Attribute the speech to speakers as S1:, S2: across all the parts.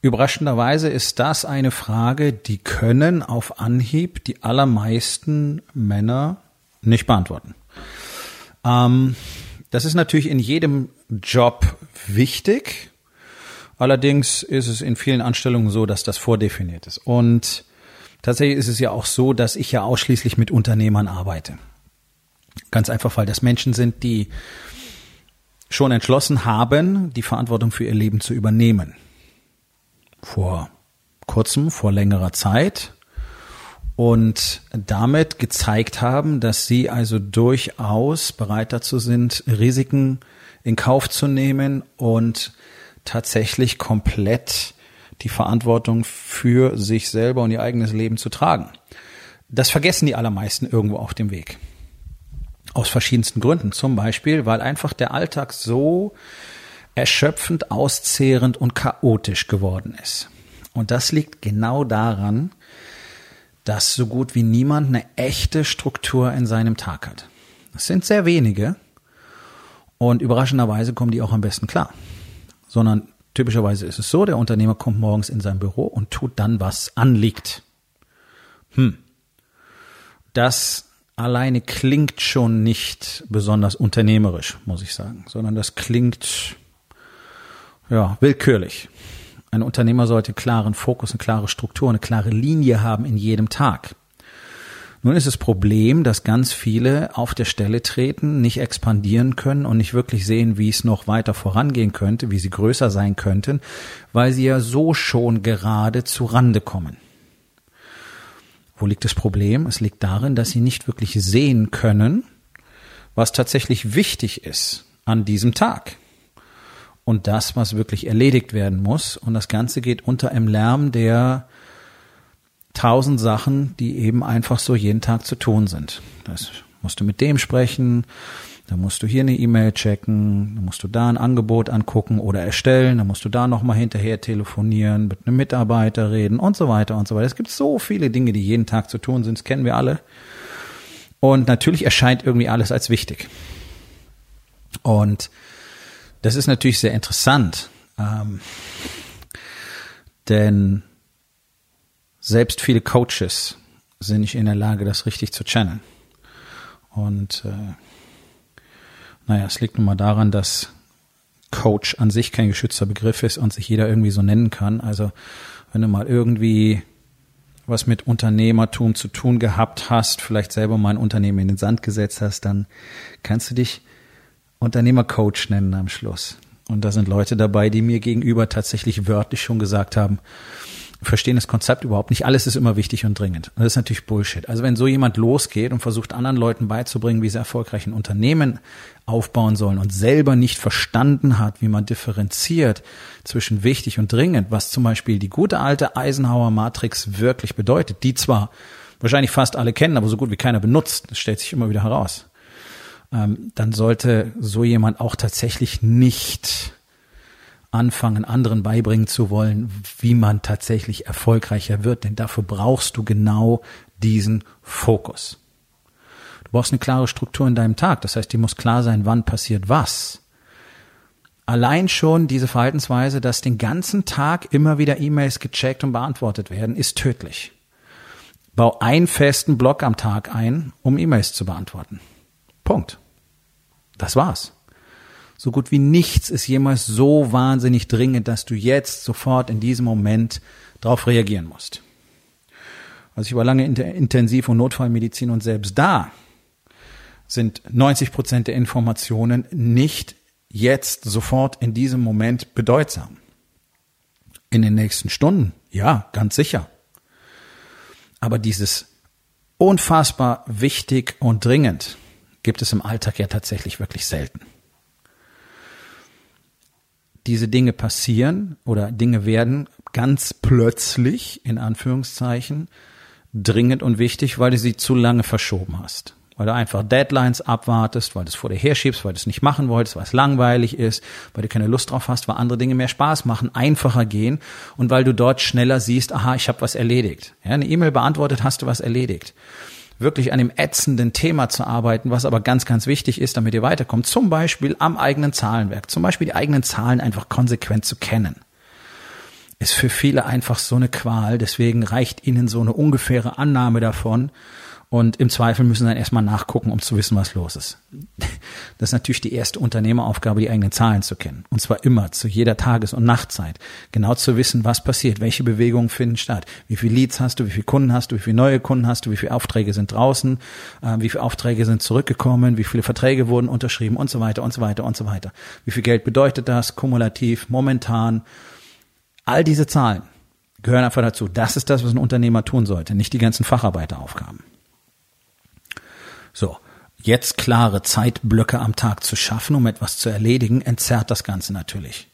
S1: Überraschenderweise ist das eine Frage, die können auf Anhieb die allermeisten Männer nicht beantworten. Ähm, das ist natürlich in jedem Job wichtig. Allerdings ist es in vielen Anstellungen so, dass das vordefiniert ist. Und tatsächlich ist es ja auch so, dass ich ja ausschließlich mit Unternehmern arbeite. Ganz einfach, weil das Menschen sind, die schon entschlossen haben, die Verantwortung für ihr Leben zu übernehmen vor kurzem, vor längerer Zeit und damit gezeigt haben, dass sie also durchaus bereit dazu sind, Risiken in Kauf zu nehmen und tatsächlich komplett die Verantwortung für sich selber und ihr eigenes Leben zu tragen. Das vergessen die allermeisten irgendwo auf dem Weg. Aus verschiedensten Gründen. Zum Beispiel, weil einfach der Alltag so erschöpfend, auszehrend und chaotisch geworden ist. Und das liegt genau daran, dass so gut wie niemand eine echte Struktur in seinem Tag hat. Das sind sehr wenige und überraschenderweise kommen die auch am besten klar. Sondern typischerweise ist es so, der Unternehmer kommt morgens in sein Büro und tut dann, was anliegt. Hm. Das alleine klingt schon nicht besonders unternehmerisch, muss ich sagen, sondern das klingt ja, willkürlich. Ein Unternehmer sollte klaren Fokus, eine klare Struktur, eine klare Linie haben in jedem Tag. Nun ist das Problem, dass ganz viele auf der Stelle treten, nicht expandieren können und nicht wirklich sehen, wie es noch weiter vorangehen könnte, wie sie größer sein könnten, weil sie ja so schon gerade zu Rande kommen. Wo liegt das Problem? Es liegt darin, dass sie nicht wirklich sehen können, was tatsächlich wichtig ist an diesem Tag und das, was wirklich erledigt werden muss. Und das Ganze geht unter einem Lärm der tausend Sachen, die eben einfach so jeden Tag zu tun sind. Das musst du mit dem sprechen, da musst du hier eine E-Mail checken, da musst du da ein Angebot angucken oder erstellen, da musst du da nochmal hinterher telefonieren, mit einem Mitarbeiter reden und so weiter und so weiter. Es gibt so viele Dinge, die jeden Tag zu tun sind, das kennen wir alle. Und natürlich erscheint irgendwie alles als wichtig. Und das ist natürlich sehr interessant, ähm, denn selbst viele Coaches sind nicht in der Lage, das richtig zu channeln. Und äh, naja, es liegt nun mal daran, dass Coach an sich kein geschützter Begriff ist und sich jeder irgendwie so nennen kann. Also wenn du mal irgendwie was mit Unternehmertum zu tun gehabt hast, vielleicht selber mal ein Unternehmen in den Sand gesetzt hast, dann kannst du dich Unternehmercoach nennen am Schluss. Und da sind Leute dabei, die mir gegenüber tatsächlich wörtlich schon gesagt haben, verstehen das Konzept überhaupt nicht. Alles ist immer wichtig und dringend. Und das ist natürlich Bullshit. Also wenn so jemand losgeht und versucht anderen Leuten beizubringen, wie sie erfolgreich ein Unternehmen aufbauen sollen und selber nicht verstanden hat, wie man differenziert zwischen wichtig und dringend, was zum Beispiel die gute alte Eisenhower Matrix wirklich bedeutet, die zwar wahrscheinlich fast alle kennen, aber so gut wie keiner benutzt. Das stellt sich immer wieder heraus ähm, dann sollte so jemand auch tatsächlich nicht anfangen, anderen beibringen zu wollen, wie man tatsächlich erfolgreicher wird. Denn dafür brauchst du genau diesen Fokus. Du brauchst eine klare Struktur in deinem Tag. Das heißt, dir muss klar sein, wann passiert was. Allein schon diese Verhaltensweise, dass den ganzen Tag immer wieder E-Mails gecheckt und beantwortet werden, ist tödlich. Bau einen festen Block am Tag ein, um E-Mails zu beantworten. Punkt. Das war's. So gut wie nichts ist jemals so wahnsinnig dringend, dass du jetzt sofort in diesem Moment darauf reagieren musst. Also ich war lange in Intensiv- und Notfallmedizin und selbst da sind 90 Prozent der Informationen nicht jetzt sofort in diesem Moment bedeutsam. In den nächsten Stunden, ja, ganz sicher. Aber dieses unfassbar wichtig und dringend, gibt es im Alltag ja tatsächlich wirklich selten. Diese Dinge passieren oder Dinge werden ganz plötzlich, in Anführungszeichen, dringend und wichtig, weil du sie zu lange verschoben hast. Weil du einfach Deadlines abwartest, weil du es vor dir herschiebst, weil du es nicht machen wolltest, weil es langweilig ist, weil du keine Lust drauf hast, weil andere Dinge mehr Spaß machen, einfacher gehen und weil du dort schneller siehst, aha, ich habe was erledigt. Ja, eine E-Mail beantwortet, hast du was erledigt wirklich an dem ätzenden Thema zu arbeiten, was aber ganz, ganz wichtig ist, damit ihr weiterkommt. Zum Beispiel am eigenen Zahlenwerk. Zum Beispiel die eigenen Zahlen einfach konsequent zu kennen. Ist für viele einfach so eine Qual. Deswegen reicht ihnen so eine ungefähre Annahme davon und im Zweifel müssen sie dann erstmal nachgucken, um zu wissen, was los ist. Das ist natürlich die erste Unternehmeraufgabe, die eigenen Zahlen zu kennen. Und zwar immer, zu jeder Tages- und Nachtzeit. Genau zu wissen, was passiert, welche Bewegungen finden statt, wie viele Leads hast du, wie viele Kunden hast du, wie viele neue Kunden hast du, wie viele Aufträge sind draußen, äh, wie viele Aufträge sind zurückgekommen, wie viele Verträge wurden unterschrieben und so weiter und so weiter und so weiter. Wie viel Geld bedeutet das, kumulativ, momentan. All diese Zahlen gehören einfach dazu. Das ist das, was ein Unternehmer tun sollte, nicht die ganzen Facharbeiteraufgaben. So, jetzt klare Zeitblöcke am Tag zu schaffen, um etwas zu erledigen, entzerrt das Ganze natürlich.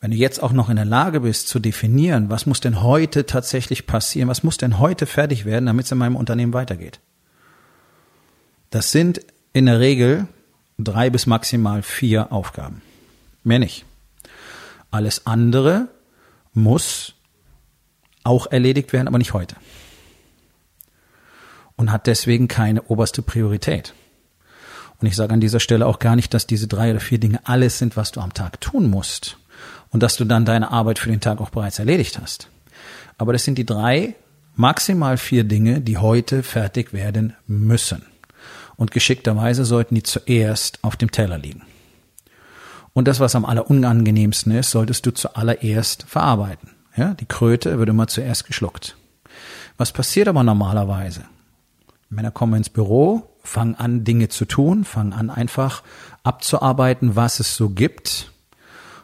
S1: Wenn du jetzt auch noch in der Lage bist zu definieren, was muss denn heute tatsächlich passieren, was muss denn heute fertig werden, damit es in meinem Unternehmen weitergeht. Das sind in der Regel drei bis maximal vier Aufgaben. Mehr nicht. Alles andere muss auch erledigt werden, aber nicht heute und hat deswegen keine oberste Priorität. Und ich sage an dieser Stelle auch gar nicht, dass diese drei oder vier Dinge alles sind, was du am Tag tun musst und dass du dann deine Arbeit für den Tag auch bereits erledigt hast. Aber das sind die drei, maximal vier Dinge, die heute fertig werden müssen. Und geschickterweise sollten die zuerst auf dem Teller liegen. Und das, was am allerunangenehmsten ist, solltest du zuallererst verarbeiten. Ja, die Kröte wird immer zuerst geschluckt. Was passiert aber normalerweise? Männer kommen ins Büro, fangen an, Dinge zu tun, fangen an, einfach abzuarbeiten, was es so gibt.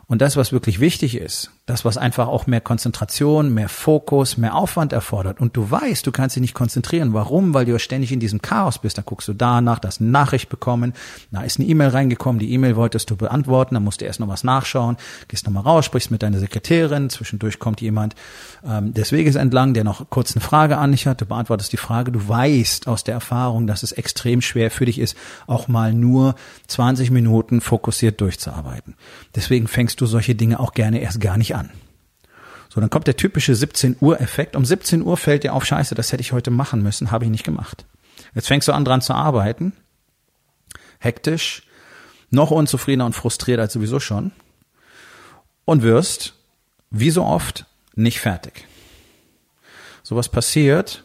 S1: Und das, was wirklich wichtig ist, das, was einfach auch mehr Konzentration, mehr Fokus, mehr Aufwand erfordert. Und du weißt, du kannst dich nicht konzentrieren. Warum? Weil du ja ständig in diesem Chaos bist. Da guckst du danach, eine Nachricht bekommen, da ist eine E-Mail reingekommen, die E-Mail wolltest du beantworten, dann musst du erst noch was nachschauen, gehst nochmal raus, sprichst mit deiner Sekretärin, zwischendurch kommt jemand ähm, des Weges entlang, der noch kurz eine Frage an dich hat, du beantwortest die Frage, du weißt aus der Erfahrung, dass es extrem schwer für dich ist, auch mal nur 20 Minuten fokussiert durchzuarbeiten. Deswegen fängst du solche Dinge auch gerne erst gar nicht an. So, dann kommt der typische 17 Uhr Effekt. Um 17 Uhr fällt dir auf, scheiße, das hätte ich heute machen müssen, habe ich nicht gemacht. Jetzt fängst du an dran zu arbeiten. Hektisch, noch unzufriedener und frustriert als sowieso schon. Und wirst, wie so oft, nicht fertig. So was passiert,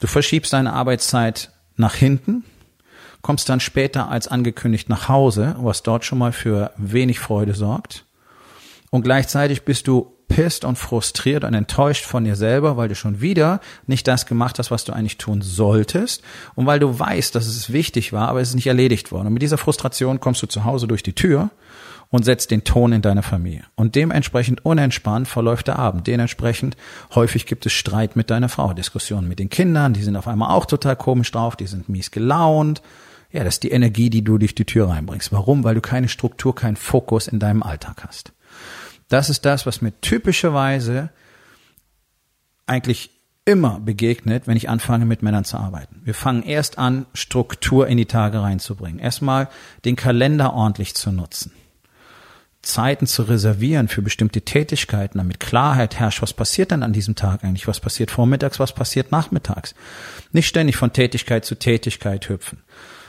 S1: du verschiebst deine Arbeitszeit nach hinten, kommst dann später als angekündigt nach Hause, was dort schon mal für wenig Freude sorgt und gleichzeitig bist du pisst und frustriert und enttäuscht von dir selber, weil du schon wieder nicht das gemacht hast, was du eigentlich tun solltest und weil du weißt, dass es wichtig war, aber es ist nicht erledigt worden. Und mit dieser Frustration kommst du zu Hause durch die Tür und setzt den Ton in deiner Familie. Und dementsprechend unentspannt verläuft der Abend. Dementsprechend häufig gibt es Streit mit deiner Frau, Diskussionen mit den Kindern, die sind auf einmal auch total komisch drauf, die sind mies gelaunt. Ja, das ist die Energie, die du durch die Tür reinbringst. Warum? Weil du keine Struktur, keinen Fokus in deinem Alltag hast. Das ist das, was mir typischerweise eigentlich immer begegnet, wenn ich anfange, mit Männern zu arbeiten. Wir fangen erst an, Struktur in die Tage reinzubringen. Erstmal den Kalender ordentlich zu nutzen. Zeiten zu reservieren für bestimmte Tätigkeiten, damit Klarheit herrscht, was passiert dann an diesem Tag eigentlich, was passiert vormittags, was passiert nachmittags. Nicht ständig von Tätigkeit zu Tätigkeit hüpfen,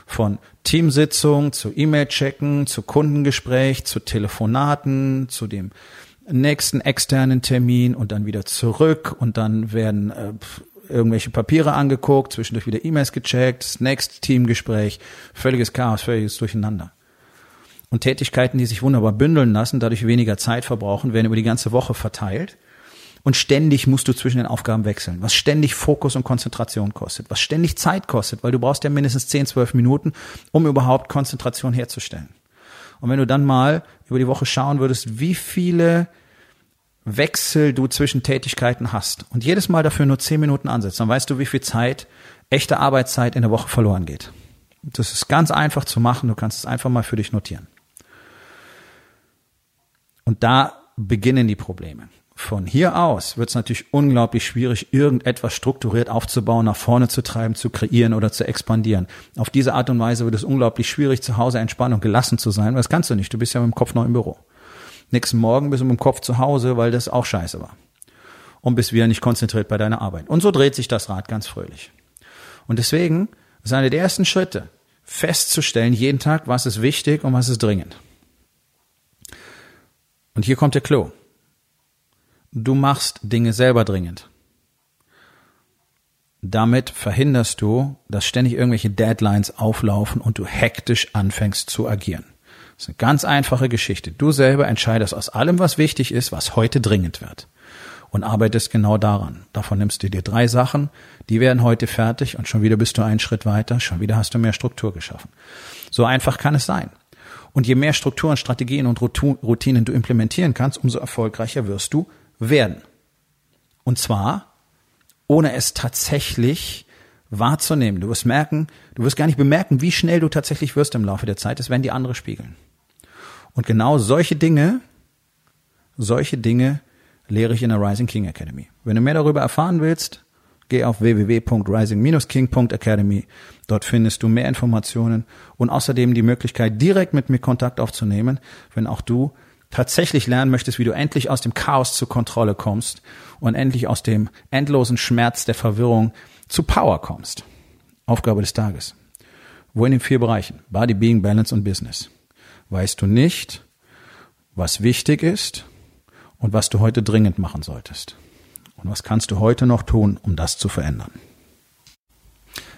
S1: von Teamsitzung zu E-Mail-Checken, zu Kundengespräch, zu Telefonaten, zu dem nächsten externen Termin und dann wieder zurück und dann werden äh, irgendwelche Papiere angeguckt, zwischendurch wieder E-Mails gecheckt, das nächste Teamgespräch, völliges Chaos, völliges Durcheinander. Und Tätigkeiten, die sich wunderbar bündeln lassen, dadurch weniger Zeit verbrauchen, werden über die ganze Woche verteilt und ständig musst du zwischen den Aufgaben wechseln, was ständig Fokus und Konzentration kostet, was ständig Zeit kostet, weil du brauchst ja mindestens 10, 12 Minuten, um überhaupt Konzentration herzustellen. Und wenn du dann mal über die Woche schauen würdest, wie viele Wechsel du zwischen Tätigkeiten hast und jedes Mal dafür nur 10 Minuten ansetzt, dann weißt du, wie viel Zeit, echte Arbeitszeit in der Woche verloren geht. Das ist ganz einfach zu machen, du kannst es einfach mal für dich notieren. Und da beginnen die Probleme. Von hier aus wird es natürlich unglaublich schwierig, irgendetwas strukturiert aufzubauen, nach vorne zu treiben, zu kreieren oder zu expandieren. Auf diese Art und Weise wird es unglaublich schwierig, zu Hause entspannt und gelassen zu sein, weil das kannst du nicht. Du bist ja mit dem Kopf noch im Büro. Nächsten Morgen bist du mit dem Kopf zu Hause, weil das auch scheiße war. Und bist wieder nicht konzentriert bei deiner Arbeit. Und so dreht sich das Rad ganz fröhlich. Und deswegen ist einer der ersten Schritte, festzustellen jeden Tag, was ist wichtig und was ist dringend. Und hier kommt der Clou. Du machst Dinge selber dringend. Damit verhinderst du, dass ständig irgendwelche Deadlines auflaufen und du hektisch anfängst zu agieren. Das ist eine ganz einfache Geschichte. Du selber entscheidest aus allem, was wichtig ist, was heute dringend wird. Und arbeitest genau daran. Davon nimmst du dir drei Sachen, die werden heute fertig und schon wieder bist du einen Schritt weiter, schon wieder hast du mehr Struktur geschaffen. So einfach kann es sein. Und je mehr Strukturen, Strategien und Routinen du implementieren kannst, umso erfolgreicher wirst du werden. Und zwar, ohne es tatsächlich wahrzunehmen. Du wirst merken, du wirst gar nicht bemerken, wie schnell du tatsächlich wirst im Laufe der Zeit. Das werden die andere spiegeln. Und genau solche Dinge, solche Dinge lehre ich in der Rising King Academy. Wenn du mehr darüber erfahren willst, geh auf www.rising-king.academy. Dort findest du mehr Informationen und außerdem die Möglichkeit, direkt mit mir Kontakt aufzunehmen, wenn auch du tatsächlich lernen möchtest, wie du endlich aus dem Chaos zur Kontrolle kommst und endlich aus dem endlosen Schmerz der Verwirrung zu Power kommst. Aufgabe des Tages. Wo in den vier Bereichen? Body, Being, Balance und Business. Weißt du nicht, was wichtig ist und was du heute dringend machen solltest? Und was kannst du heute noch tun, um das zu verändern?